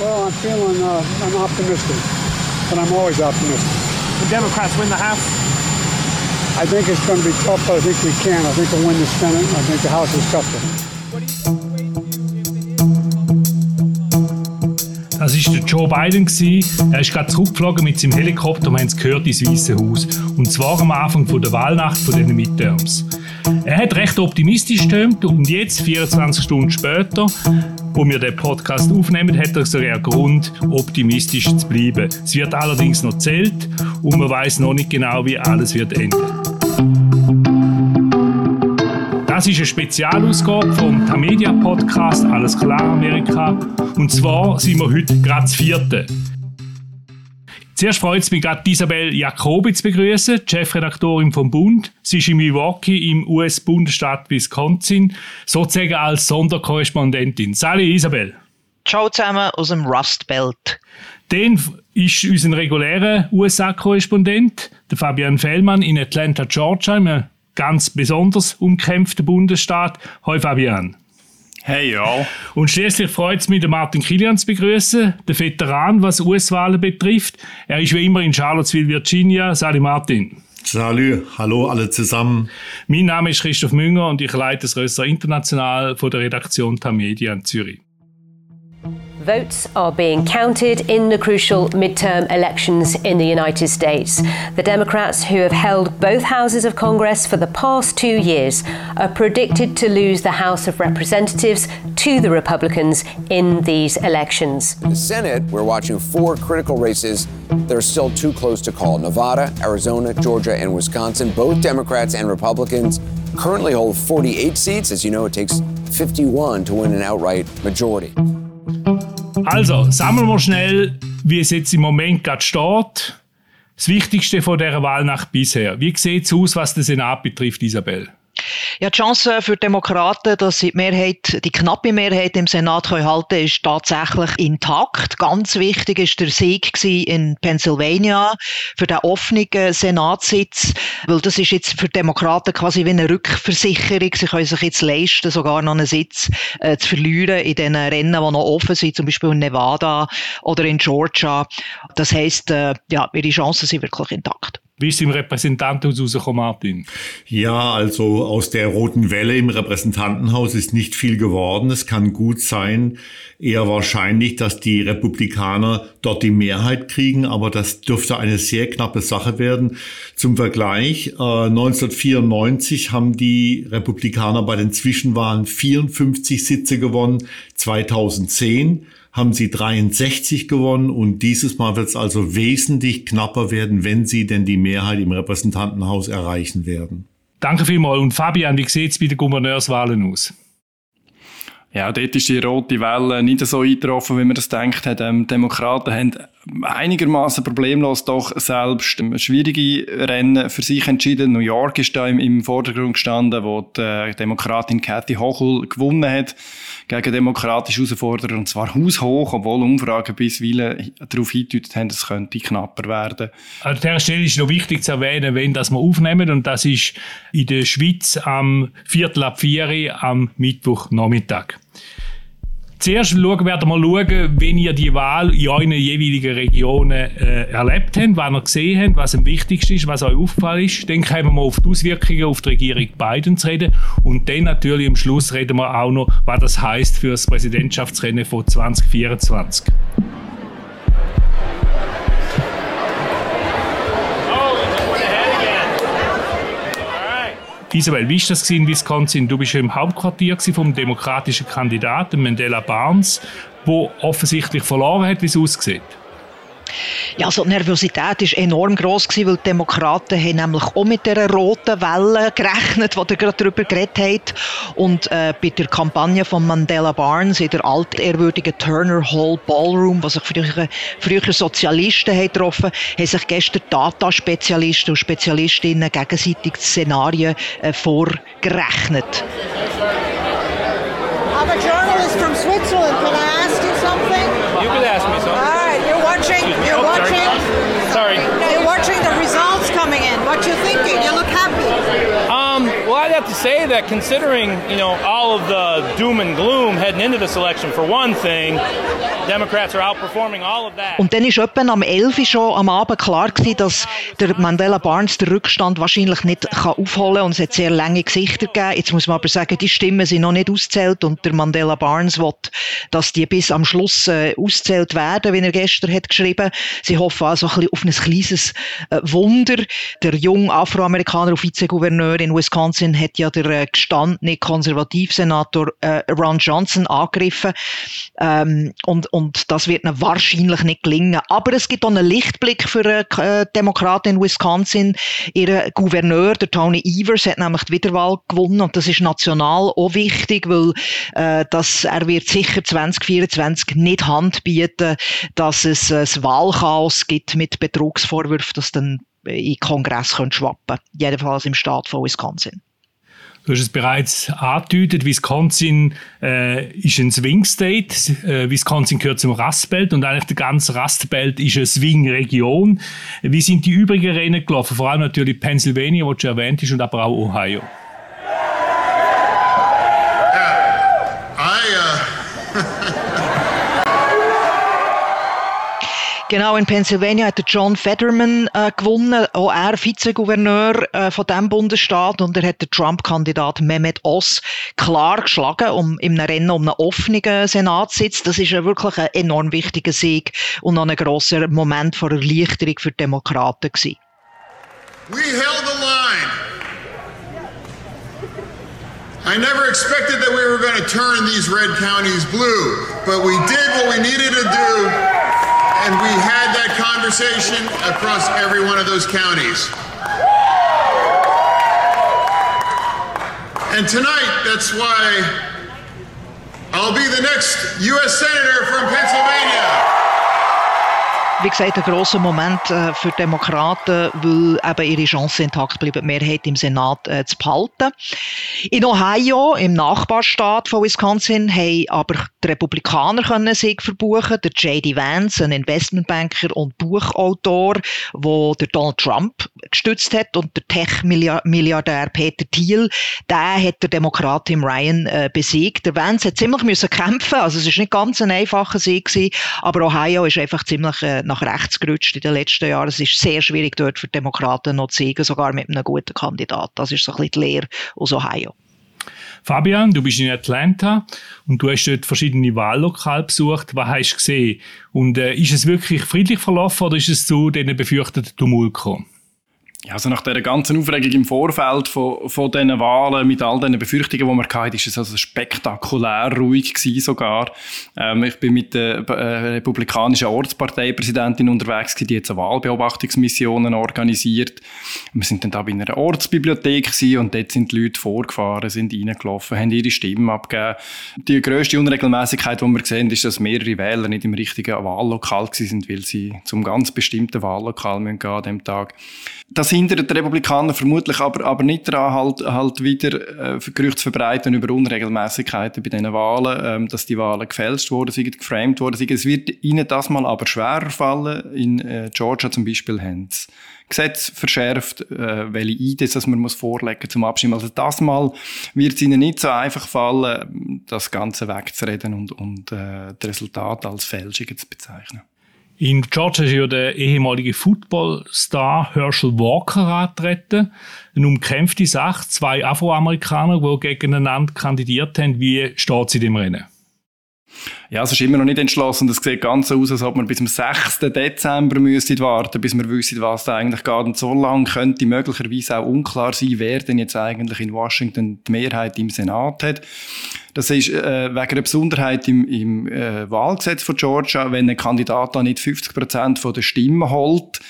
Well, I'm feeling uh, I'm optimistic, but I'm always optimistic. The Democrats win the House. I think it's going to be tough, but I think we can. I think we'll win the Senate. I think the House is tougher. Das war der Joe Biden. Er ist gerade zurückgeflogen mit seinem Helikopter, wir haben es gehört, ins Weiße Haus. Und zwar am Anfang der Wahlnacht von diesen Midterms. Er hat recht optimistisch gestimmt und jetzt, 24 Stunden später, wo wir den Podcast aufnehmen, hat er sogar Grund, optimistisch zu bleiben. Es wird allerdings noch zählt und man weiß noch nicht genau, wie alles wird enden. Das ist eine Spezialausgabe vom Tamedia Podcast Alles klar Amerika. Und zwar sind wir heute gerade das vierte. Zuerst freut es mich gerade, Isabel Jacobi zu begrüßen, Chefredaktorin vom Bund. Sie ist in Milwaukee im US-Bundesstaat Wisconsin, sozusagen als Sonderkorrespondentin. Salut Isabel. Ciao zusammen aus dem Rust Belt. Dann ist unser regulärer USA-Korrespondent, der Fabian Fellmann in Atlanta, Georgia, einem ganz besonders umkämpften Bundesstaat. Hoi Fabian. Hey, ja. Und schließlich freut es mich, den Martin Kilian zu begrüßen, der Veteran, was US-Wahlen betrifft. Er ist wie immer in Charlottesville, Virginia. Salut Martin. Salut, hallo alle zusammen. Mein Name ist Christoph Münger und ich leite das Rösser International von der Redaktion Tamedia in Zürich. Votes are being counted in the crucial midterm elections in the United States. The Democrats, who have held both houses of Congress for the past two years, are predicted to lose the House of Representatives to the Republicans in these elections. In the Senate, we're watching four critical races that are still too close to call Nevada, Arizona, Georgia, and Wisconsin. Both Democrats and Republicans currently hold 48 seats. As you know, it takes 51 to win an outright majority. Also, sammeln wir schnell, wie es jetzt im Moment gerade steht. Das Wichtigste von dieser Wahlnacht bisher. Wie sieht es aus, was den Senat betrifft, Isabel? Ja, die Chance für die Demokraten, dass sie die Mehrheit, die knappe Mehrheit im Senat können halten, ist tatsächlich intakt. Ganz wichtig ist der Sieg in Pennsylvania für den offenen Senatssitz, weil das ist jetzt für die Demokraten quasi wie eine Rückversicherung. Sie können sich jetzt leisten, sogar noch einen Sitz äh, zu verlieren in den Rennen, die noch offen sind, zum Beispiel in Nevada oder in Georgia. Das heißt, äh, ja, ihre Chancen sind wirklich intakt. Wie ist im Repräsentantenhaus rausgekommen, Martin? Ja, also aus der roten Welle im Repräsentantenhaus ist nicht viel geworden. Es kann gut sein, eher wahrscheinlich, dass die Republikaner dort die Mehrheit kriegen, aber das dürfte eine sehr knappe Sache werden. Zum Vergleich, äh, 1994 haben die Republikaner bei den Zwischenwahlen 54 Sitze gewonnen, 2010 haben sie 63 gewonnen und dieses Mal wird es also wesentlich knapper werden, wenn sie denn die Mehrheit im Repräsentantenhaus erreichen werden. Danke vielmals. Und Fabian, wie sieht es bei den Gouverneurswahlen aus? Ja, dort ist die rote Welle nicht so eingetroffen, wie man das denkt hat. Ähm, Demokraten haben einigermaßen problemlos doch selbst schwierige Rennen für sich entschieden. New York ist da im, im Vordergrund gestanden, wo die äh, Demokratin Kathy Hochul gewonnen hat gegen demokratische Herausforderer und zwar haushoch, obwohl Umfragen bisweilen darauf hindeutet haben, es könnte knapper werden. An dieser Stelle ist noch wichtig zu erwähnen, wenn das wir aufnehmen und das ist in der Schweiz am Viertel ab vier am Mittwochnachmittag. Zuerst schauen, werden wir schauen, wenn ihr die Wahl in euren jeweiligen Regionen äh, erlebt habt, was ihr gesehen habt, was am wichtigsten ist, was euch aufgefallen ist. Dann kommen wir auf die Auswirkungen auf die Regierung Biden zu reden. Und dann natürlich am Schluss reden wir auch noch, was das heißt für das Präsidentschaftsrennen von 2024. Isabel, wie war das in Wisconsin? Du bist ja im Hauptquartier vom demokratischen Kandidaten Mandela Barnes, der offensichtlich verloren hat, wie es aussieht. Ja, also die Nervosität war enorm gross, gewesen, weil die Demokraten haben nämlich auch mit dieser roten Welle gerechnet, die ihr gerade darüber geredet habt. Und äh, bei der Kampagne von Mandela Barnes in der altehrwürdigen Turner Hall Ballroom, was sich früher, früher Sozialisten haben getroffen haben sich gestern Data-Spezialisten und Spezialistinnen gegenseitig Szenarien äh, vorgerechnet. I'm a journalist from Switzerland. Say that considering, you know, all of the doom and gloom heading into this election, for one thing, Und dann ist etwa am 11 Uhr schon am Abend klar gewesen, dass der Mandela Barnes den Rückstand wahrscheinlich nicht kann aufholen kann und es hat sehr lange Gesichter gegeben. Jetzt muss man aber sagen, die Stimmen sind noch nicht auszählt und der Mandela Barnes will, dass die bis am Schluss äh, auszählt werden, wie er gestern hat geschrieben. Sie hoffen also ein bisschen auf ein kleines äh, Wunder. Der junge Afroamerikaner und Vizegouverneur in Wisconsin hat ja der äh, gestandene Konservativsenator äh, Ron Johnson angegriffen ähm, und, und das wird ihnen wahrscheinlich nicht gelingen. Aber es gibt auch einen Lichtblick für äh, Demokraten in Wisconsin. Ihr Gouverneur, der Tony Evers, hat nämlich die Wiederwahl gewonnen und das ist national auch wichtig, weil äh, dass er wird sicher 2024 nicht Hand bieten, dass es ein Wahlchaos gibt mit Betrugsvorwürfen, das dann in den Kongress können schwappen Jedenfalls im Staat von Wisconsin. Du hast es bereits angedeutet, Wisconsin äh, ist ein Swing State. Äh, Wisconsin gehört zum Rustbelt und eigentlich der ganze Rustbelt ist eine Swing-Region. Wie sind die übrigen Rennen gelaufen? Vor allem natürlich Pennsylvania, was schon erwähnt ist, und aber auch Ohio. Genau, in Pennsylvania hat der John Fetterman äh, gewonnen, auch er Vizegouverneur äh, von dem Bundesstaat und er hat den Trump-Kandidat Mehmet Oz klar geschlagen um, im Rennen um einen offenen Senatssitz. Das ist ja wirklich ein enorm wichtiger Sieg und noch ein grosser Moment von Erleichterung für die Demokraten gewesen. We held the line. I never expected that we were going to turn these red counties blue, but we did what we needed to do and we had that conversation across every one of those counties. And tonight, that's why I'll be the next U.S. Senator from Pennsylvania. Wie gesagt, ein grosser Moment äh, für Demokraten, weil eben ihre Chance intakt bleibt, die Mehrheit im Senat äh, zu behalten. In Ohio, im Nachbarstaat von Wisconsin, haben aber die Republikaner können Sieg verbuchen. Der J.D. Vance, ein Investmentbanker und Buchautor, wo der Donald Trump gestützt hat und der Tech-Milliardär Peter Thiel, der hat der Demokrat Tim Ryan äh, besiegt. Der Vance hat ziemlich müssen kämpfen, also es ist nicht ganz ein einfacher Sieg gewesen, aber Ohio ist einfach ziemlich äh, nach rechts gerutscht in den letzten Jahren. Es ist sehr schwierig dort für Demokraten noch zu siegen, sogar mit einem guten Kandidat. Das ist so ein bisschen die Lehre aus Ohio. Fabian, du bist in Atlanta und du hast dort verschiedene Wahllokale besucht. Was hast du gesehen? Und äh, ist es wirklich friedlich verlaufen oder ist es zu diesen befürchteten Tumult gekommen? Ja, also nach der ganzen Aufregung im Vorfeld von, von diesen Wahlen, mit all diesen Befürchtungen, die man hatte, ist es also spektakulär ruhig gewesen sogar. Ähm, ich bin mit der äh, republikanischen Ortsparteipräsidentin unterwegs gewesen, die jetzt eine Wahlbeobachtungsmission organisiert. Wir sind dann da bei einer Ortsbibliothek gewesen und dort sind die Leute vorgefahren, sind reingelaufen, haben ihre Stimmen abgegeben. Die grösste Unregelmäßigkeit, die wir sehen, ist, dass mehrere Wähler nicht im richtigen Wahllokal gewesen sind, weil sie zum ganz bestimmten Wahllokal gehen müssen an dem Tag. Das hindert die Republikaner vermutlich aber, aber nicht daran, halt, halt wieder äh, Gerüchte zu verbreiten über Unregelmäßigkeiten bei diesen Wahlen, ähm, dass die Wahlen gefälscht wurden, sind, geframed worden sind. Es wird ihnen das mal aber schwerer fallen. In äh, Georgia zum Beispiel haben sie Gesetz verschärft, äh, welche IDs dass man muss vorlegen zum Abstimmen. Also das Mal wird es ihnen nicht so einfach fallen, das Ganze wegzureden und, und äh, das Resultat als Fälschungen zu bezeichnen. In Georgia ist ja der ehemalige Footballstar Herschel Walker antreten. Eine umkämpfte Sache. Zwei Afroamerikaner, die gegeneinander kandidiert haben. Wie steht es in dem Rennen? Ja, es ist immer noch nicht entschlossen. Das sieht ganz so aus, als ob wir bis zum 6. Dezember müssen warten, bis wir wissen, was da eigentlich geht. Und so lange könnte möglicherweise auch unklar sein, wer denn jetzt eigentlich in Washington die Mehrheit im Senat hat. Das ist äh, wegen einer Besonderheit im, im äh, Wahlgesetz von Georgia, wenn ein Kandidat da nicht 50 Prozent der Stimmen holt,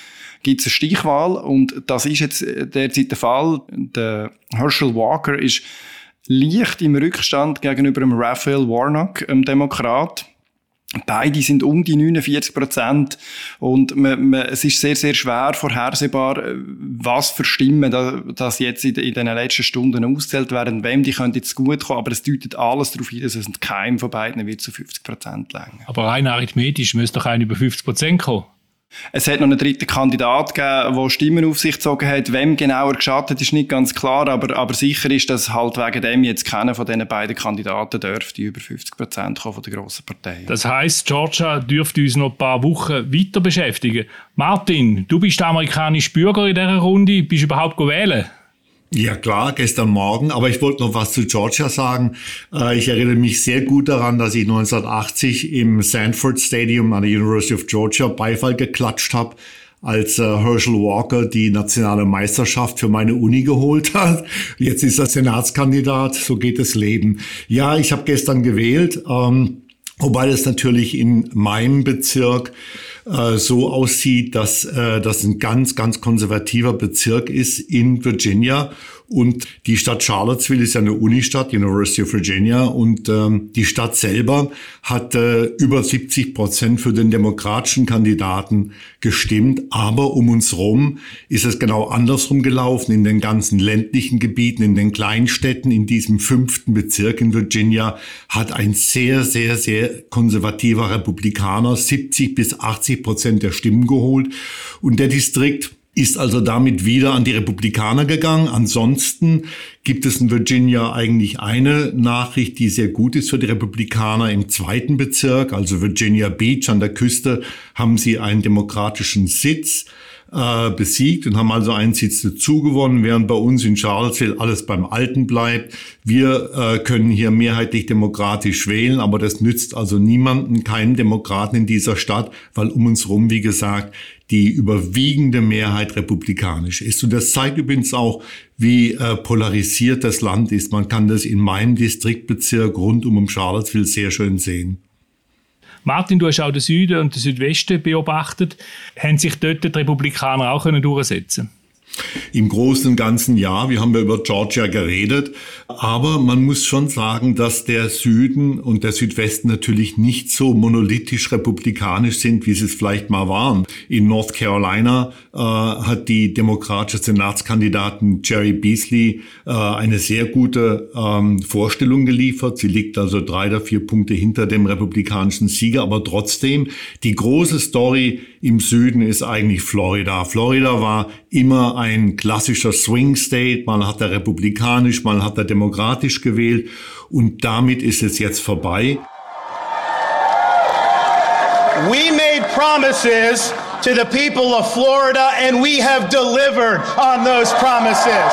gibt es eine Stichwahl und das ist jetzt derzeit der Fall. Der Herschel Walker ist leicht im Rückstand gegenüber dem Raphael Warnock, dem Demokrat. Beide sind um die 49 Prozent und man, man, es ist sehr, sehr schwer vorhersehbar, was für Stimmen da, das jetzt in, in den letzten Stunden auszählt werden, wem die könnte jetzt gut kommen, aber es deutet alles darauf hin, dass es keinem von beiden wird zu 50 Prozent länger. Aber rein arithmetisch müsste doch einer über 50 Prozent kommen. Es hat noch einen dritten Kandidat gegeben, der Stimmen auf sich gezogen hat. Wem genauer geschadet ist nicht ganz klar, aber, aber sicher ist, dass halt wegen dem jetzt keiner von diesen beiden Kandidaten dürfte über 50 Prozent von der grossen Partei. Das heißt, Georgia dürfte uns noch ein paar Wochen weiter beschäftigen. Martin, du bist amerikanischer Bürger in dieser Runde. Bist du überhaupt wählen? Ja klar, gestern Morgen. Aber ich wollte noch was zu Georgia sagen. Äh, ich erinnere mich sehr gut daran, dass ich 1980 im Sanford Stadium an der University of Georgia Beifall geklatscht habe als äh, Herschel Walker die nationale Meisterschaft für meine Uni geholt hat. Jetzt ist er Senatskandidat, so geht das Leben. Ja, ich habe gestern gewählt, ähm, wobei das natürlich in meinem Bezirk äh, so aussieht, dass äh, das ein ganz, ganz konservativer Bezirk ist in Virginia und die Stadt Charlottesville ist eine Unistadt, University of Virginia. Und ähm, die Stadt selber hat äh, über 70 Prozent für den demokratischen Kandidaten gestimmt. Aber um uns rum ist es genau andersrum gelaufen. In den ganzen ländlichen Gebieten, in den Kleinstädten, in diesem fünften Bezirk in Virginia hat ein sehr, sehr, sehr konservativer Republikaner 70 bis 80 Prozent der Stimmen geholt. Und der Distrikt ist also damit wieder an die Republikaner gegangen. Ansonsten gibt es in Virginia eigentlich eine Nachricht, die sehr gut ist für die Republikaner. Im zweiten Bezirk, also Virginia Beach an der Küste, haben sie einen demokratischen Sitz äh, besiegt und haben also einen Sitz dazu gewonnen, während bei uns in Charlottesville alles beim Alten bleibt. Wir äh, können hier mehrheitlich demokratisch wählen, aber das nützt also niemanden, keinen Demokraten in dieser Stadt, weil um uns rum, wie gesagt, die überwiegende Mehrheit republikanisch ist. Und das zeigt übrigens auch, wie äh, polarisiert das Land ist. Man kann das in meinem Distriktbezirk rund um Charlottesville sehr schön sehen. Martin, du hast auch den Süden und den Südwesten beobachtet. Haben sich dort die Republikaner auch durchsetzen können? Im Großen und Ganzen ja, wir haben ja über Georgia geredet, aber man muss schon sagen, dass der Süden und der Südwesten natürlich nicht so monolithisch republikanisch sind, wie sie es vielleicht mal waren. In North Carolina äh, hat die demokratische Senatskandidatin Jerry Beasley äh, eine sehr gute ähm, Vorstellung geliefert. Sie liegt also drei oder vier Punkte hinter dem republikanischen Sieger, aber trotzdem die große Story im Süden ist eigentlich Florida. Florida war immer ein klassischer Swing State. Man hat da republikanisch, man hat da demokratisch gewählt und damit ist es jetzt vorbei. We made promises to the people of Florida and we have delivered on those promises.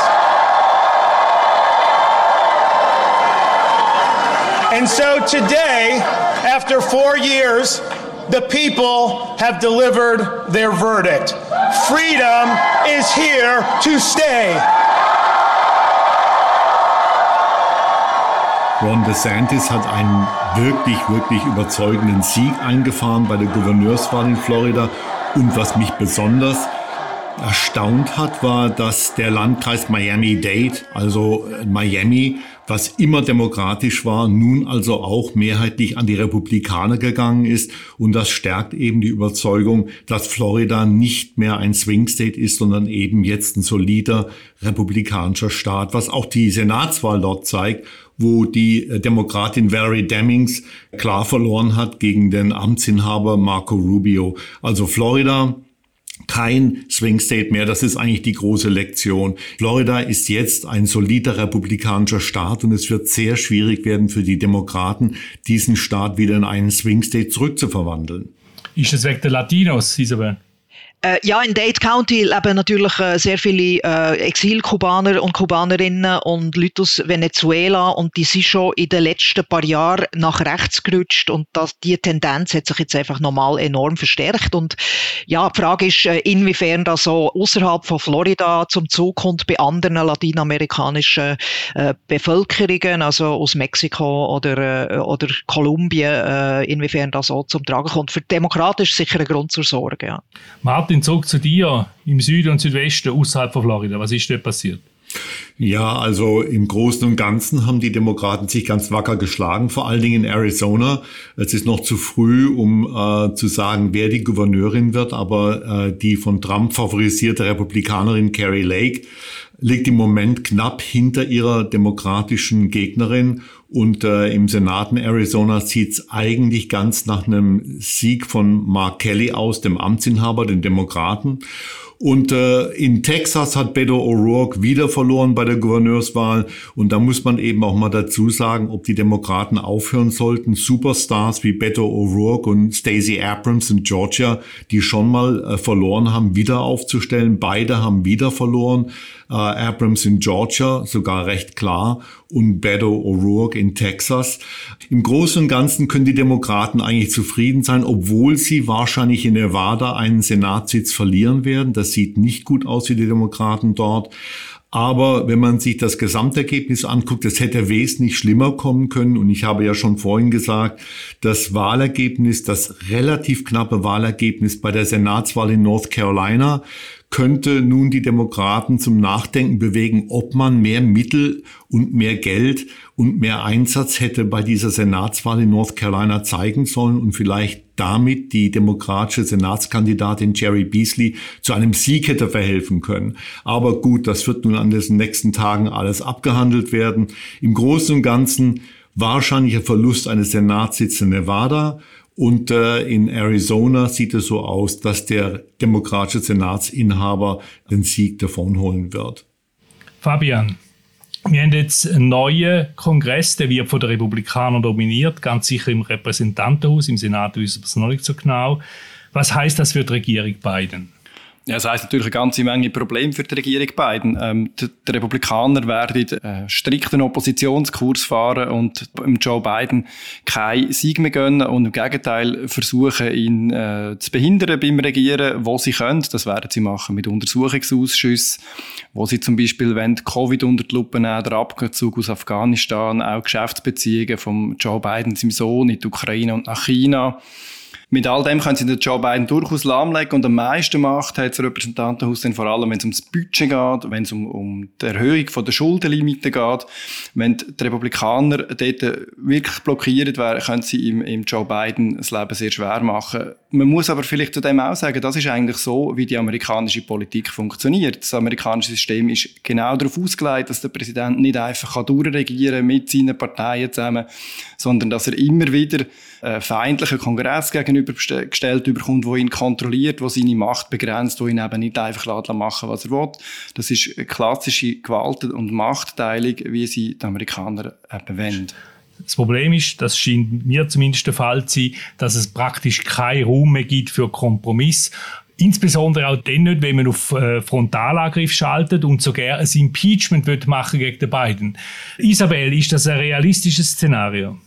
And so today, after four years, the people have delivered their verdict. Freedom is here to stay. Ron DeSantis hat einen wirklich, wirklich überzeugenden Sieg eingefahren bei der Gouverneurswahl in Florida. Und was mich besonders erstaunt hat, war, dass der Landkreis Miami-Dade, also Miami, was immer demokratisch war, nun also auch mehrheitlich an die Republikaner gegangen ist. Und das stärkt eben die Überzeugung, dass Florida nicht mehr ein Swing State ist, sondern eben jetzt ein solider republikanischer Staat, was auch die Senatswahl dort zeigt, wo die Demokratin Valerie Demings klar verloren hat gegen den Amtsinhaber Marco Rubio. Also Florida kein Swing State mehr. Das ist eigentlich die große Lektion. Florida ist jetzt ein solider republikanischer Staat und es wird sehr schwierig werden für die Demokraten, diesen Staat wieder in einen Swing State zurückzuverwandeln. Ist es wegen der Latinos, Isabel? Äh, ja, in Dade County leben natürlich äh, sehr viele äh, Exil-Kubaner und Kubanerinnen und Leute aus Venezuela und die sind schon in den letzten paar Jahren nach rechts gerutscht und das, die Tendenz hat sich jetzt einfach nochmal enorm verstärkt und ja, die Frage ist, äh, inwiefern das so außerhalb von Florida zum Zug kommt bei anderen lateinamerikanischen äh, Bevölkerungen, also aus Mexiko oder, äh, oder Kolumbien, äh, inwiefern das so zum Tragen kommt. Für demokratisch sicher ein Grund zur Sorge, ja. Martin, zurück zu dir im Süden und Südwesten außerhalb von Florida. Was ist dort passiert? Ja, also im Großen und Ganzen haben die Demokraten sich ganz wacker geschlagen, vor allen Dingen in Arizona. Es ist noch zu früh, um äh, zu sagen, wer die Gouverneurin wird, aber äh, die von Trump favorisierte Republikanerin Carrie Lake liegt im Moment knapp hinter ihrer demokratischen Gegnerin und äh, im Senat in Arizona sieht's eigentlich ganz nach einem Sieg von Mark Kelly aus, dem Amtsinhaber, den Demokraten. Und äh, in Texas hat Beto O'Rourke wieder verloren bei der Gouverneurswahl. Und da muss man eben auch mal dazu sagen, ob die Demokraten aufhören sollten. Superstars wie Beto O'Rourke und Stacey Abrams in Georgia, die schon mal äh, verloren haben, wieder aufzustellen. Beide haben wieder verloren. Äh, Abrams in Georgia, sogar recht klar. Und Beto O'Rourke in Texas. Im Großen und Ganzen können die Demokraten eigentlich zufrieden sein, obwohl sie wahrscheinlich in Nevada einen Senatssitz verlieren werden. Das sieht nicht gut aus für die Demokraten dort. Aber wenn man sich das Gesamtergebnis anguckt, es hätte wesentlich schlimmer kommen können. Und ich habe ja schon vorhin gesagt, das Wahlergebnis, das relativ knappe Wahlergebnis bei der Senatswahl in North Carolina könnte nun die Demokraten zum Nachdenken bewegen, ob man mehr Mittel und mehr Geld und mehr Einsatz hätte bei dieser Senatswahl in North Carolina zeigen sollen und vielleicht damit die demokratische Senatskandidatin Jerry Beasley zu einem Sieg hätte verhelfen können. Aber gut, das wird nun an diesen nächsten Tagen alles abgehandelt werden. Im Großen und Ganzen wahrscheinlicher Verlust eines Senatssitzes in Nevada und äh, in Arizona sieht es so aus, dass der demokratische Senatsinhaber den Sieg davonholen wird. Fabian, wir haben jetzt einen neuen Kongress, der wird von den Republikanern dominiert, ganz sicher im Repräsentantenhaus, im Senat wissen wir es noch nicht so genau. Was heißt das für die Regierung Biden? Ja, das heisst natürlich eine ganze Menge Probleme für die Regierung Biden. Ähm, die, die, Republikaner werden äh, strikten Oppositionskurs fahren und Joe Biden keinen Sieg mehr gönnen und im Gegenteil versuchen, ihn äh, zu behindern beim Regieren, wo sie können. Das werden sie machen mit Untersuchungsausschüssen, wo sie zum Beispiel, wenn Covid unter die Lupe nehmen, der Abzug aus Afghanistan, auch Geschäftsbeziehungen von Joe Biden, seinem Sohn, in die Ukraine und nach China mit all dem können sie den Joe Biden durchaus lahmlegen und am meisten Macht hat das Repräsentantenhaus dann vor allem, wenn es ums Budget geht, wenn es um, um die Erhöhung von der Schuldenlimite geht. Wenn die Republikaner dort wirklich blockiert wären, können sie ihm, ihm Joe Biden das Leben sehr schwer machen. Man muss aber vielleicht zu dem auch sagen, das ist eigentlich so, wie die amerikanische Politik funktioniert. Das amerikanische System ist genau darauf ausgelegt, dass der Präsident nicht einfach durchregieren kann mit seinen Parteien zusammen, sondern dass er immer wieder äh, feindlichen Kongress gegenübergestellt bekommt, wo ihn kontrolliert, wo seine Macht begrenzt, wo ihn eben nicht einfach machen was er will. Das ist klassische Gewalt- und Machtteilung, wie sie die Amerikaner eben wollen. Das Problem ist, das scheint mir zumindest der Fall zu sein, dass es praktisch keinen Raum mehr gibt für Kompromiss. Insbesondere auch dann nicht, wenn man auf äh, Frontalangriff schaltet und sogar ein Impeachment wird machen gegen die beiden. Isabel, ist das ein realistisches Szenario?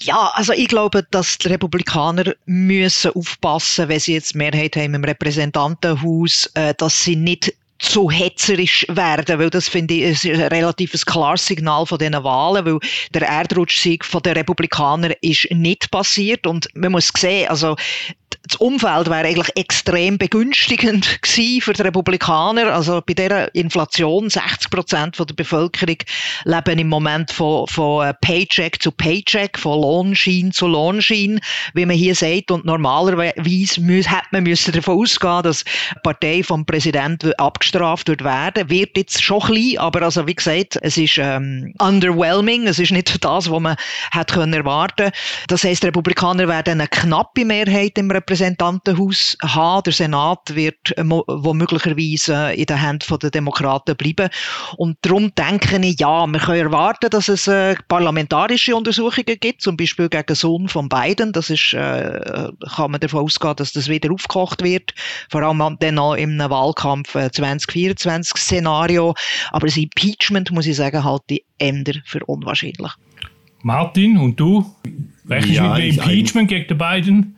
Ja, also ich glaube, dass die Republikaner müssen aufpassen, wenn sie jetzt Mehrheit haben im Repräsentantenhaus, äh, dass sie nicht zu hetzerisch werden, weil das finde ich ein relativ klares Signal von diesen Wahlen, weil der Erdrutschsieg von den Republikanern ist nicht passiert und man muss sehen, also das Umfeld wäre eigentlich extrem begünstigend gewesen für die Republikaner. Also bei dieser Inflation, 60 Prozent der Bevölkerung leben im Moment von, von äh, Paycheck zu Paycheck, von Lohnschein zu Lohnschein, wie man hier sagt. Und normalerweise hätte man müssen davon ausgehen, dass die Partei vom Präsidenten abgestraft wird werden. Wird jetzt schon klein, aber also wie gesagt, es ist ähm, underwhelming. Es ist nicht das, was man hätte können erwarten. Das heißt, die Republikaner werden eine knappe Mehrheit im Repräsentantenhaus haben. Der Senat wird äh, womöglicherweise in den Händen der Demokraten bleiben. Und darum denke ich, ja, wir können erwarten, dass es äh, parlamentarische Untersuchungen gibt, zum Beispiel gegen den Sohn von Biden. Das ist, äh, kann man davon ausgehen, dass das wieder aufgekocht wird. Vor allem dann noch im Wahlkampf 2024 äh, Szenario. Aber das Impeachment, muss ich sagen, halte ich eher für unwahrscheinlich. Martin, und du? Rechnest ja, mit dem Impeachment gegen Biden?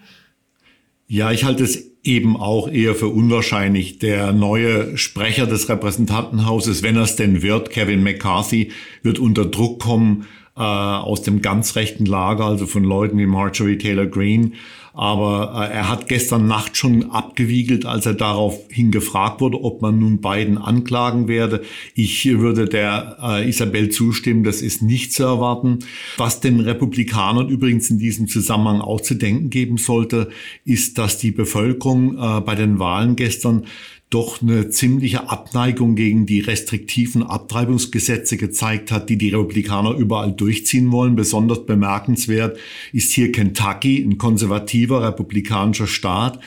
Ja, ich halte es eben auch eher für unwahrscheinlich. Der neue Sprecher des Repräsentantenhauses, wenn er es denn wird, Kevin McCarthy, wird unter Druck kommen äh, aus dem ganz rechten Lager, also von Leuten wie Marjorie Taylor Greene, aber äh, er hat gestern Nacht schon abgewiegelt, als er daraufhin gefragt wurde, ob man nun beiden anklagen werde. Ich würde der äh, Isabel zustimmen, das ist nicht zu erwarten. Was den Republikanern übrigens in diesem Zusammenhang auch zu denken geben sollte, ist, dass die Bevölkerung äh, bei den Wahlen gestern doch eine ziemliche Abneigung gegen die restriktiven Abtreibungsgesetze gezeigt hat, die die Republikaner überall durchziehen wollen. Besonders bemerkenswert ist hier Kentucky, ein konservativer republikanischer Staat,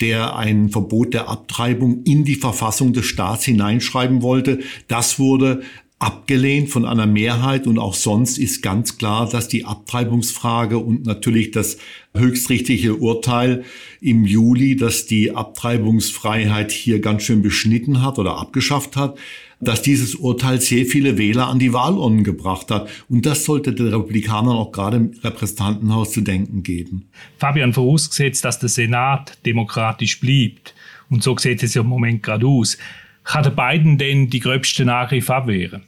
der ein Verbot der Abtreibung in die Verfassung des Staats hineinschreiben wollte. Das wurde abgelehnt von einer Mehrheit und auch sonst ist ganz klar, dass die Abtreibungsfrage und natürlich das höchstrichtige Urteil im Juli, dass die Abtreibungsfreiheit hier ganz schön beschnitten hat oder abgeschafft hat, dass dieses Urteil sehr viele Wähler an die Wahlurnen gebracht hat. Und das sollte den Republikanern auch gerade im Repräsentantenhaus zu denken geben. Fabian, vorausgesetzt, dass der Senat demokratisch bleibt, und so sieht es ja im Moment gerade aus, kann der Biden denn die gröbsten Angriffe abwehren?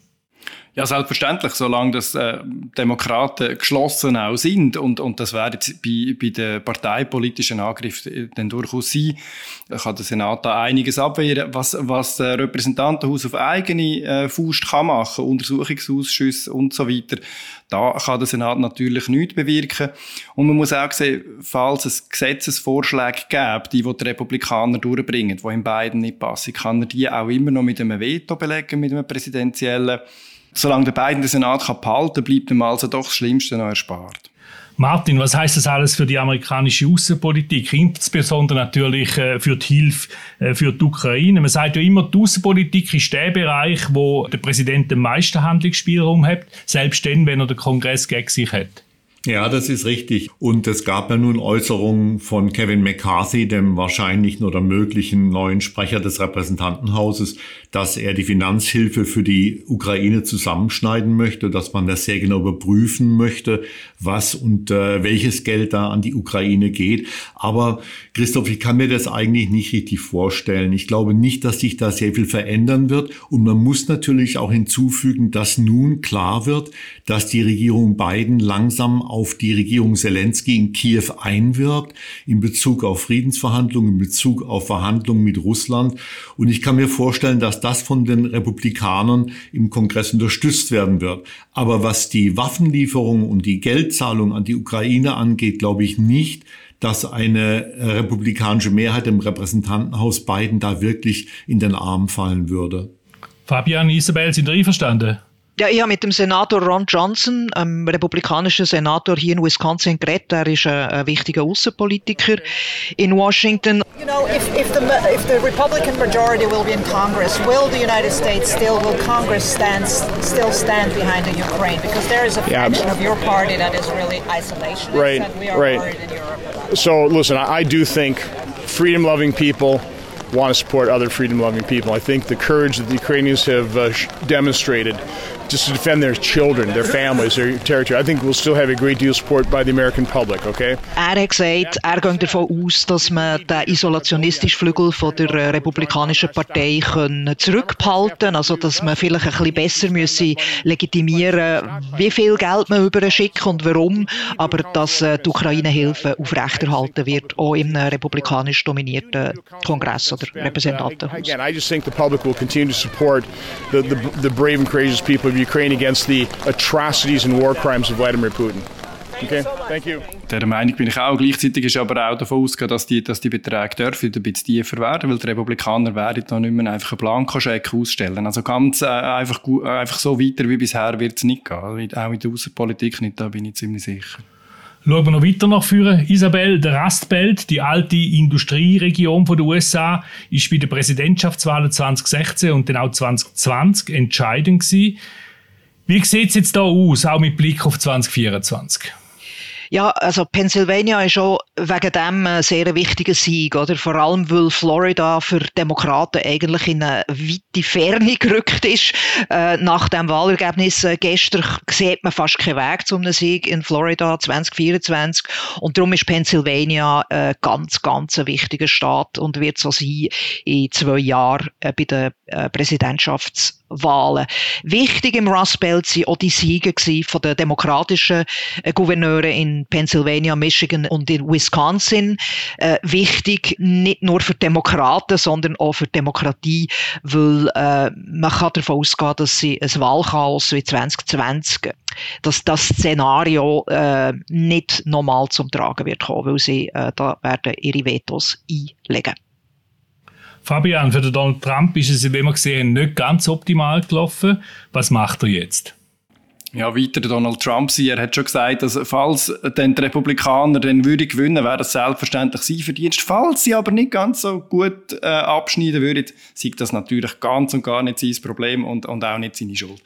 Ja, selbstverständlich, solange das äh, Demokraten geschlossen auch sind und, und das wäre jetzt bei, bei den parteipolitischen Angriffen äh, dann durchaus sein, kann der Senat da einiges abwehren. Was, was das Repräsentantenhaus auf eigene äh, Faust kann machen, Untersuchungsausschüsse und so weiter, da kann der Senat natürlich nichts bewirken. Und man muss auch sehen, falls es Gesetzesvorschläge gäbe, die, die die Republikaner durchbringen, die in beiden nicht passen, kann er die auch immer noch mit einem Veto belegen, mit einem präsidentiellen solange der beiden den Senat kann behalten bleibt ihm also doch das Schlimmste noch erspart. Martin, was heißt das alles für die amerikanische Außenpolitik, insbesondere natürlich äh, für die Hilfe äh, für die Ukraine? Man sagt ja immer, die Außenpolitik ist der Bereich, wo der Präsident den meisten Handlungsspielraum hat, selbst dann, wenn er den Kongress gegen sich hat. Ja, das ist richtig. Und es gab ja nun Äußerungen von Kevin McCarthy, dem wahrscheinlichen oder möglichen neuen Sprecher des Repräsentantenhauses, dass er die Finanzhilfe für die Ukraine zusammenschneiden möchte, dass man das sehr genau überprüfen möchte, was und äh, welches Geld da an die Ukraine geht. Aber Christoph, ich kann mir das eigentlich nicht richtig vorstellen. Ich glaube nicht, dass sich da sehr viel verändern wird. Und man muss natürlich auch hinzufügen, dass nun klar wird, dass die Regierung Biden langsam auf die Regierung Zelensky in Kiew einwirkt, in Bezug auf Friedensverhandlungen, in Bezug auf Verhandlungen mit Russland. Und ich kann mir vorstellen, dass das von den Republikanern im Kongress unterstützt werden wird. Aber was die Waffenlieferung und die Geldzahlung an die Ukraine angeht, glaube ich nicht, dass eine republikanische Mehrheit im Repräsentantenhaus Biden da wirklich in den Arm fallen würde. Fabian Isabel, sind Sie einverstanden? Ja, ich habe mit dem Senator Ron Johnson, einem republikanischen Senator hier in Wisconsin, geredet. Er ist ein, ein wichtiger Außenpolitiker in Washington. You know, if, if, the, if the Republican majority will be in Congress, will the United States still, will Congress stand, still stand behind the Ukraine? Because there is a faction yeah. of your party that is really isolationist, right, and we are right. worried in Europe. So, listen, I, I do think freedom-loving people want to support other freedom-loving people. I think the courage that the Ukrainians have uh, demonstrated just to defend their children, their families, their territory. I think we'll still have a great deal of support by the American public, okay? Er hat gesagt, er geht davon aus, dass man den isolationistischen Flügel von der Republikanischen Partei können zurückhalten also dass man vielleicht ein bisschen besser müsse legitimieren wie viel Geld man überschickt und warum, aber dass die Ukraine-Hilfe aufrechterhalten wird, auch im republikanisch dominierten Kongress oder Repräsentantenhaus. Again, I just think the public will continue to support the, the, the brave and courageous people of Ukraine against the atrocities and war crimes of Vladimir Putin. Okay, thank you. Der Meinung bin ich auch. Gleichzeitig ist aber auch davon ausgegangen, dass die, dass die Beträge dürfen ein bisschen tiefer werden, weil die Republikaner werden da nicht mehr einfach einen Blankoscheck ausstellen. Also ganz äh, einfach, einfach so weiter wie bisher wird es nicht gehen. Auch in der Außenpolitik nicht, da bin ich ziemlich sicher. Schauen wir noch weiter nach vorne. Isabel, der Rastbelt, die alte Industrieregion der USA, ist bei den Präsidentschaftswahlen 2016 und dann auch 2020 entscheidend gewesen. Wie sieht es jetzt da aus, auch mit Blick auf 2024? Ja, also Pennsylvania ist schon wegen dem ein sehr wichtiger Sieg, oder? Vor allem, weil Florida für Demokraten eigentlich in eine weite Ferne gerückt ist. Äh, nach dem Wahlergebnis äh, gestern sieht man fast keinen Weg zu einem Sieg in Florida 2024. Und darum ist Pennsylvania äh, ganz, ganz ein wichtiger Staat und wird so sein in zwei Jahren äh, bei den äh, Präsidentschafts Wahlen. Wichtig im Rust Belt sind auch die Siege von den demokratischen äh, Gouverneuren in Pennsylvania, Michigan und in Wisconsin. Äh, wichtig nicht nur für Demokraten, sondern auch für Demokratie, weil äh, man kann davon ausgehen, dass sie ein Wahlchaos wie 2020 dass das Szenario äh, nicht normal zum Tragen wird kommen, weil sie äh, da werden ihre Vetos einlegen. Fabian, für den Donald Trump ist es, wie wir gesehen haben, nicht ganz optimal gelaufen. Was macht er jetzt? Ja, weiter Donald Trump sein. Er hat schon gesagt, dass falls dann die Republikaner dann würde gewinnen, wäre das selbstverständlich sein Verdienst. Falls sie aber nicht ganz so gut äh, abschneiden würden, sei das natürlich ganz und gar nicht sein Problem und, und auch nicht seine Schuld.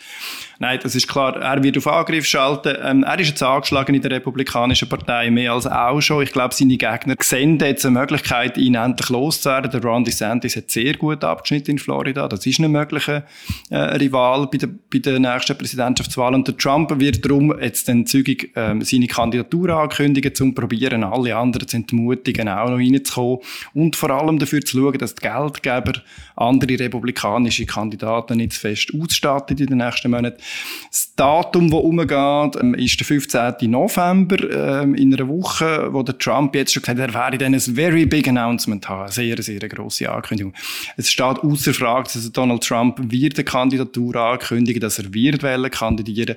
Nein, das ist klar. Er wird auf Angriff schalten. Ähm, er ist jetzt angeschlagen in der Republikanischen Partei, mehr als auch schon. Ich glaube, seine Gegner sehen jetzt eine Möglichkeit, ihn endlich loszuwerden. Der Ron DeSantis hat sehr gut abgeschnitten in Florida. Das ist ein möglicher äh, Rival bei der, bei der nächsten Präsidentschaftswahl. Und der Trump wird darum jetzt dann zügig ähm, seine Kandidatur ankündigen, um probieren, alle anderen zu entmutigen, auch noch reinzukommen. Und vor allem dafür zu schauen, dass die Geldgeber andere republikanische Kandidaten nicht zu fest ausstatten in den nächsten Monaten. Das Datum, das umgeht, ähm, ist der 15. November, ähm, in einer Woche, wo der Trump jetzt schon gesagt hat, er werde dann ein very big announcement haben. Eine sehr, sehr grosse Ankündigung. Es steht außer Frage, dass Donald Trump wird eine Kandidatur ankündigen, dass er wird wählen kandidieren.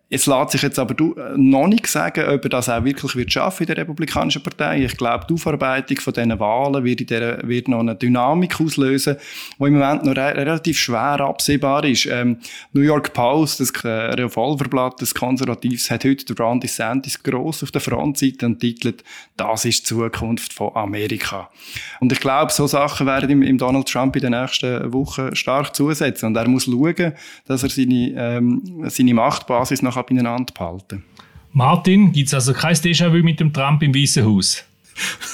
Es lässt sich jetzt aber äh, noch nicht sagen, ob er das auch wirklich wird schaffen in der Republikanischen Partei. Ich glaube, die Aufarbeitung von diesen Wahlen wird, in der, wird noch eine Dynamik auslösen, die im Moment noch re relativ schwer absehbar ist. Ähm, New York Post, das äh, Revolverblatt des Konservativs, hat heute Ron DeSantis gross auf der Frontseite entitelt, das ist die Zukunft von Amerika. Und ich glaube, so Sachen werden ihm, ihm Donald Trump in den nächsten Wochen stark zusetzen. Und er muss schauen, dass er seine, ähm, seine Machtbasis noch beieinander behalten. Martin, gibt es also kein Déjà-vu mit dem Trump im Weißen Haus?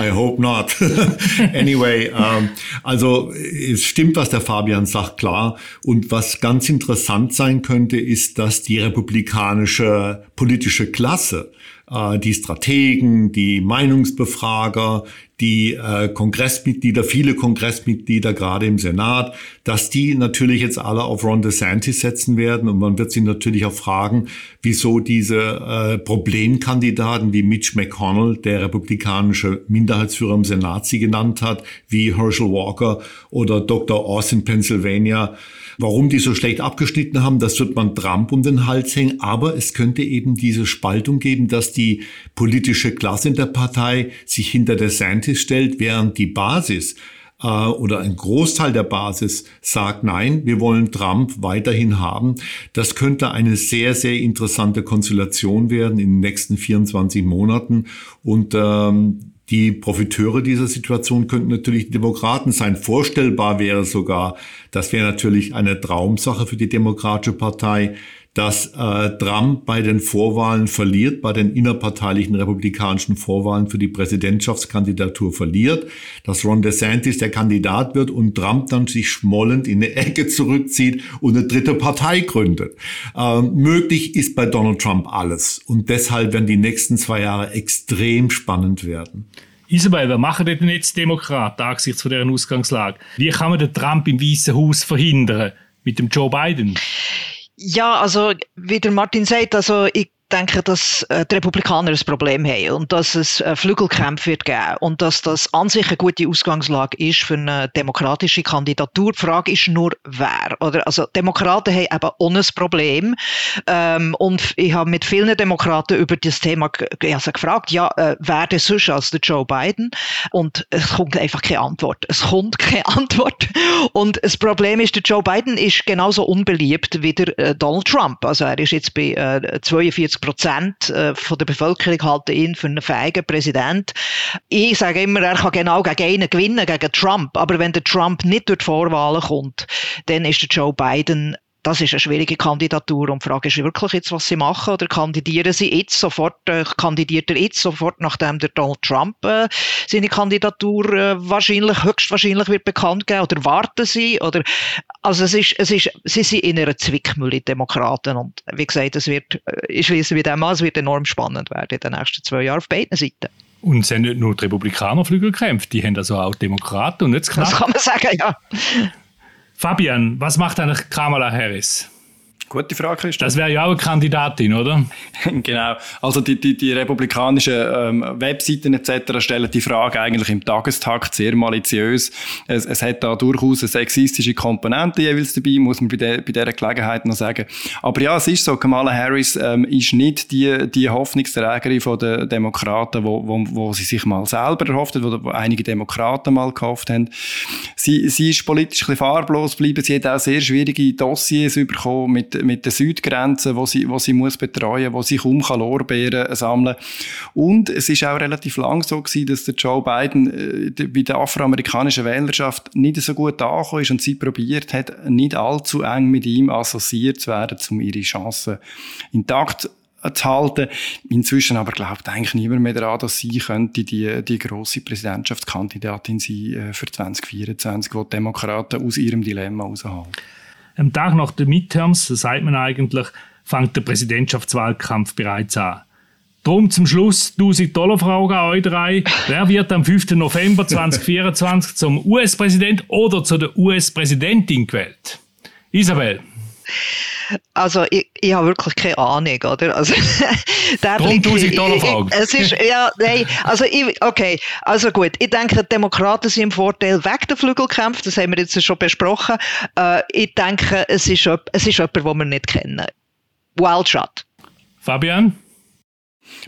I hope not. anyway, ähm, also es stimmt, was der Fabian sagt, klar. Und was ganz interessant sein könnte, ist, dass die republikanische politische Klasse äh, die Strategen, die Meinungsbefrager, die äh, Kongressmitglieder, viele Kongressmitglieder, gerade im Senat, dass die natürlich jetzt alle auf Ron DeSantis setzen werden. Und man wird sie natürlich auch fragen, wieso diese äh, Problemkandidaten wie Mitch McConnell, der republikanische Minderheitsführer im Senat, sie genannt hat, wie Herschel Walker oder Dr. Oz in Pennsylvania, Warum die so schlecht abgeschnitten haben, das wird man Trump um den Hals hängen. Aber es könnte eben diese Spaltung geben, dass die politische Klasse in der Partei sich hinter der Scientist stellt, während die Basis äh, oder ein Großteil der Basis sagt, nein, wir wollen Trump weiterhin haben. Das könnte eine sehr, sehr interessante Konstellation werden in den nächsten 24 Monaten. Und ähm, die Profiteure dieser Situation könnten natürlich Demokraten sein. Vorstellbar wäre sogar, das wäre natürlich eine Traumsache für die Demokratische Partei, dass äh, Trump bei den Vorwahlen verliert, bei den innerparteilichen republikanischen Vorwahlen für die Präsidentschaftskandidatur verliert, dass Ron DeSantis der Kandidat wird und Trump dann sich schmollend in eine Ecke zurückzieht und eine dritte Partei gründet. Ähm, möglich ist bei Donald Trump alles und deshalb werden die nächsten zwei Jahre extrem spannend werden. Isabel, wer machen denn jetzt Demokraten angesichts von deren Ausgangslage? Wie kann man den Trump im Weißen Haus verhindern? Mit dem Joe Biden? Ja, also wie der Martin sagt, also ich denke, dass äh, die Republikaner ein Problem haben und dass es äh, Flügelkämpfe wird geben und dass das an sich eine gute Ausgangslage ist für eine demokratische Kandidatur. Die Frage ist nur, wer. Oder, also Demokraten haben eben ohne Problem ähm, und ich habe mit vielen Demokraten über das Thema also gefragt, ja, äh, wer denn sonst als der Joe Biden? Und es kommt einfach keine Antwort. Es kommt keine Antwort. Und das Problem ist, der Joe Biden ist genauso unbeliebt wie der äh, Donald Trump. Also er ist jetzt bei äh, 42 Prozent äh, von der Bevölkerung halten ihn für einen fähigen Präsident. Ich sage immer, er kann genau gegen einen gewinnen, gegen Trump. Aber wenn der Trump nicht durch die Vorwahlen kommt, dann ist der Joe Biden das ist eine schwierige Kandidatur und die Frage ist wirklich jetzt, was sie machen oder kandidieren sie jetzt sofort, äh, kandidiert er jetzt sofort, nachdem der Donald Trump äh, seine Kandidatur äh, wahrscheinlich, höchstwahrscheinlich wird bekannt geben oder warten sie oder, also es ist, es ist, sie sind in einer Zwickmühle, Demokraten und wie gesagt, es wird, äh, ich schließe mit dem an, es wird enorm spannend werden in den nächsten zwei Jahren auf beiden Seiten. Und es sind nicht nur die Republikaner Flügel gekämpft, die haben also auch Demokraten und jetzt knapp. Das kann man sagen, ja. Fabian, was macht eigentlich Kamala Harris? Gute Frage, Christoph. Das wäre ja auch eine Kandidatin, oder? genau. Also die, die, die republikanischen ähm, Webseiten etc. stellen die Frage eigentlich im Tagestakt sehr maliziös. Es, es hat da durchaus eine sexistische Komponente jeweils dabei, muss man bei, der, bei dieser Gelegenheit noch sagen. Aber ja, es ist so, Kamala Harris ähm, ist nicht die, die Hoffnungsträgerin von den Demokraten, wo, wo, wo sie sich mal selber erhofft hat, wo, wo einige Demokraten mal gehofft haben. Sie, sie ist politisch ein bisschen farblos geblieben. Sie hat auch sehr schwierige Dossiers bekommen mit mit der Südgrenze, wo sie, wo sie muss betreuen, wo sie kaum kann Lorbeeren sammeln Und es ist auch relativ lang so gewesen, dass der Joe Biden äh, bei der afroamerikanischen Wählerschaft nicht so gut angekommen ist und sie probiert hat, nicht allzu eng mit ihm assoziiert zu werden, um ihre Chancen intakt zu halten. Inzwischen aber glaubt eigentlich niemand mehr daran, dass sie könnte die, die grosse Präsidentschaftskandidatin sein äh, für 2024, wo die Demokraten aus ihrem Dilemma raushalten am Tag nach den Midterms, so sagt man eigentlich, fängt der Präsidentschaftswahlkampf bereits an. Drum zum Schluss 1000 Dollar Frage an euch drei. Wer wird am 5. November 2024 zum US-Präsident oder zu der US-Präsidentin gewählt? Isabel. Also ich, ich habe wirklich keine Ahnung, oder? Also, der Drum 1000 Dollar Frage. Es ist, ja, nein, also ich, okay, also gut, ich denke, die Demokraten sind im Vorteil weg der Flügelkämpfe, das haben wir jetzt schon besprochen. Äh, ich denke, es ist, es ist jemand, den wir nicht kennen. Wildshot. Fabian?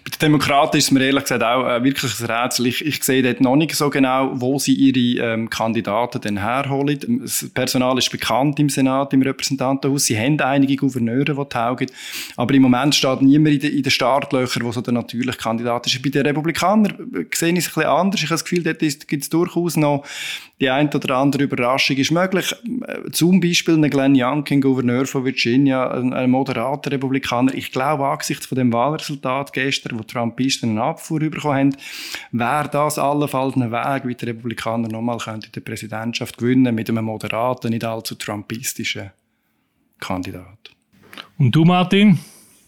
Bei den Demokraten ist es mir ehrlich gesagt auch äh, wirklich ein Rätsel. Ich, ich sehe dort noch nicht so genau, wo sie ihre ähm, Kandidaten denn herholen. Das Personal ist bekannt im Senat, im Repräsentantenhaus. Sie haben einige Gouverneure, die taugen. Aber im Moment steht niemand in, den, in Startlöchern, wo so der natürliche Kandidat ist. Bei den Republikanern äh, sehe ich es ein bisschen anders. Ich habe das Gefühl, dort gibt es durchaus noch die ein oder andere Überraschung ist möglich. Zum Beispiel ein Glenn Youngkin, Gouverneur von Virginia, ein, ein moderater Republikaner. Ich glaube, angesichts von dem Wahlresultat gestern, wo Trumpisten einen Abfuhr bekommen haben, wäre das allenfalls ein Weg, wie die Republikaner nochmal die Präsidentschaft gewinnen mit einem moderaten, nicht allzu trumpistischen Kandidat. Und du, Martin?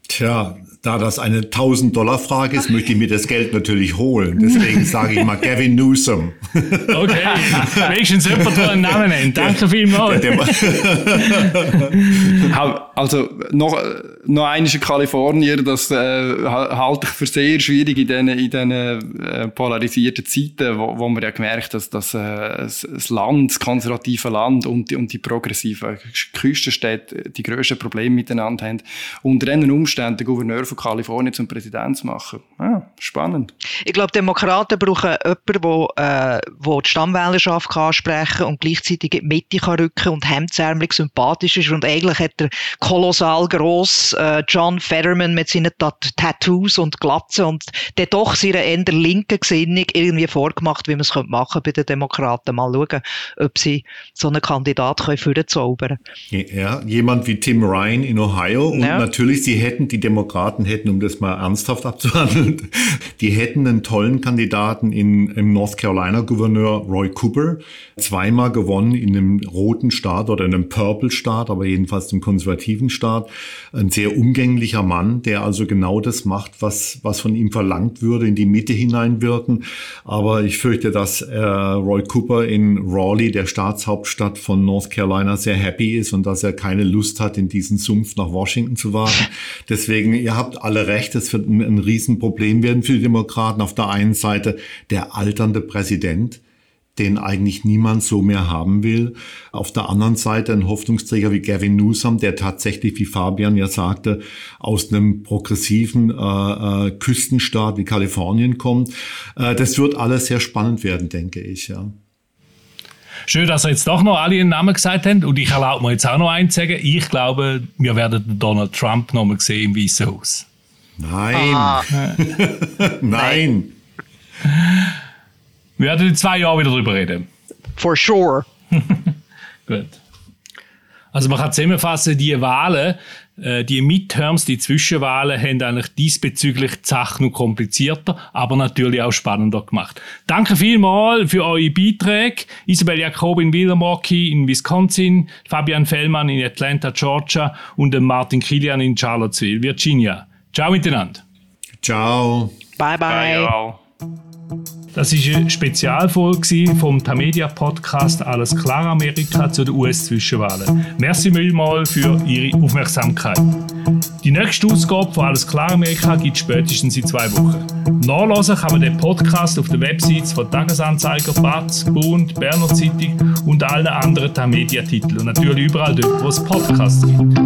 Tja, da das eine 1000-Dollar-Frage ist, möchte ich mir das Geld natürlich holen. Deswegen sage ich mal Gavin Newsom. Okay, wenigstens jemand, der einen Namen nennt. Danke vielmals. also, noch, noch eines in Kalifornien, das äh, halte ich für sehr schwierig in diesen, in diesen äh, polarisierten Zeiten, wo, wo man ja gemerkt hat, dass, dass äh, das Land, das konservative Land und die, und die progressiven Küstenstädte die grössten Probleme miteinander haben. Unter diesen Umständen der Gouverneur von Kalifornien zum Präsident zu machen. Ah, spannend. Ich glaube, Demokraten brauchen jemanden, der äh, wo die Stammwählerschaft kann ansprechen und gleichzeitig in die Mitte kann rücken und hemdsärmelig sympathisch ist. Und eigentlich hat er kolossal gross äh, John Fetterman mit seinen Tat Tattoos und Glatzen und der doch seiner eher linken Gesinnung irgendwie vorgemacht, wie man es machen bei den Demokraten. Mal schauen, ob sie so einen Kandidat können vorzaubern können. Ja, jemand wie Tim Ryan in Ohio. Und ja. natürlich, sie hätten, die Demokraten hätten, um das mal ernsthaft abzuhandeln, die hätten einen tollen Kandidaten in, im North Carolina Gouverneur Roy Cooper, zweimal gewonnen in einem roten Staat oder in einem Purple Staat, aber jedenfalls einem konservativen Staat. Ein sehr umgänglicher Mann, der also genau das macht, was, was von ihm verlangt würde, in die Mitte hineinwirken. Aber ich fürchte, dass äh, Roy Cooper in Raleigh, der Staatshauptstadt von North Carolina, sehr happy ist und dass er keine Lust hat, in diesen Sumpf nach Washington zu warten. Deswegen, ihr habt alle recht, es wird ein, ein Riesenproblem werden für die Demokraten. Auf der einen Seite der alternde Präsident, den eigentlich niemand so mehr haben will. Auf der anderen Seite ein Hoffnungsträger wie Gavin Newsom, der tatsächlich, wie Fabian ja sagte, aus einem progressiven äh, äh, Küstenstaat wie Kalifornien kommt. Äh, das wird alles sehr spannend werden, denke ich. Ja. Schön, dass ihr jetzt doch noch alle ihren Namen gesagt habt. Und ich erlaube mir jetzt auch noch eins zu sagen. Ich glaube, wir werden Donald Trump noch mal sehen im Weißen Haus. Nein. Nein. Wir werden in zwei Jahren wieder darüber reden. For sure. Gut. Also man kann zusammenfassen, die Wahlen, äh, die Midterms, die Zwischenwahlen, haben eigentlich diesbezüglich die Sache noch komplizierter, aber natürlich auch spannender gemacht. Danke vielmals für eure Beiträge. Isabel Jacob in Milwaukee in Wisconsin, Fabian Fellmann in Atlanta, Georgia und Martin Kilian in Charlottesville, Virginia. Ciao miteinander. Ciao. Bye bye. bye Das ist eine Spezialfolge vom Tamedia Podcast Alles klar Amerika zu den US-Zwischenwahlen. Merci vielmals für Ihre Aufmerksamkeit. Die nächste Ausgabe von Alles klar Amerika gibt es spätestens in zwei Wochen. Nachlesen kann man den Podcast auf den Websites von Tagesanzeiger, Batz, Bund, Berner Zeitung und allen anderen Tamedia-Titeln und natürlich überall dort, wo es Podcasts gibt.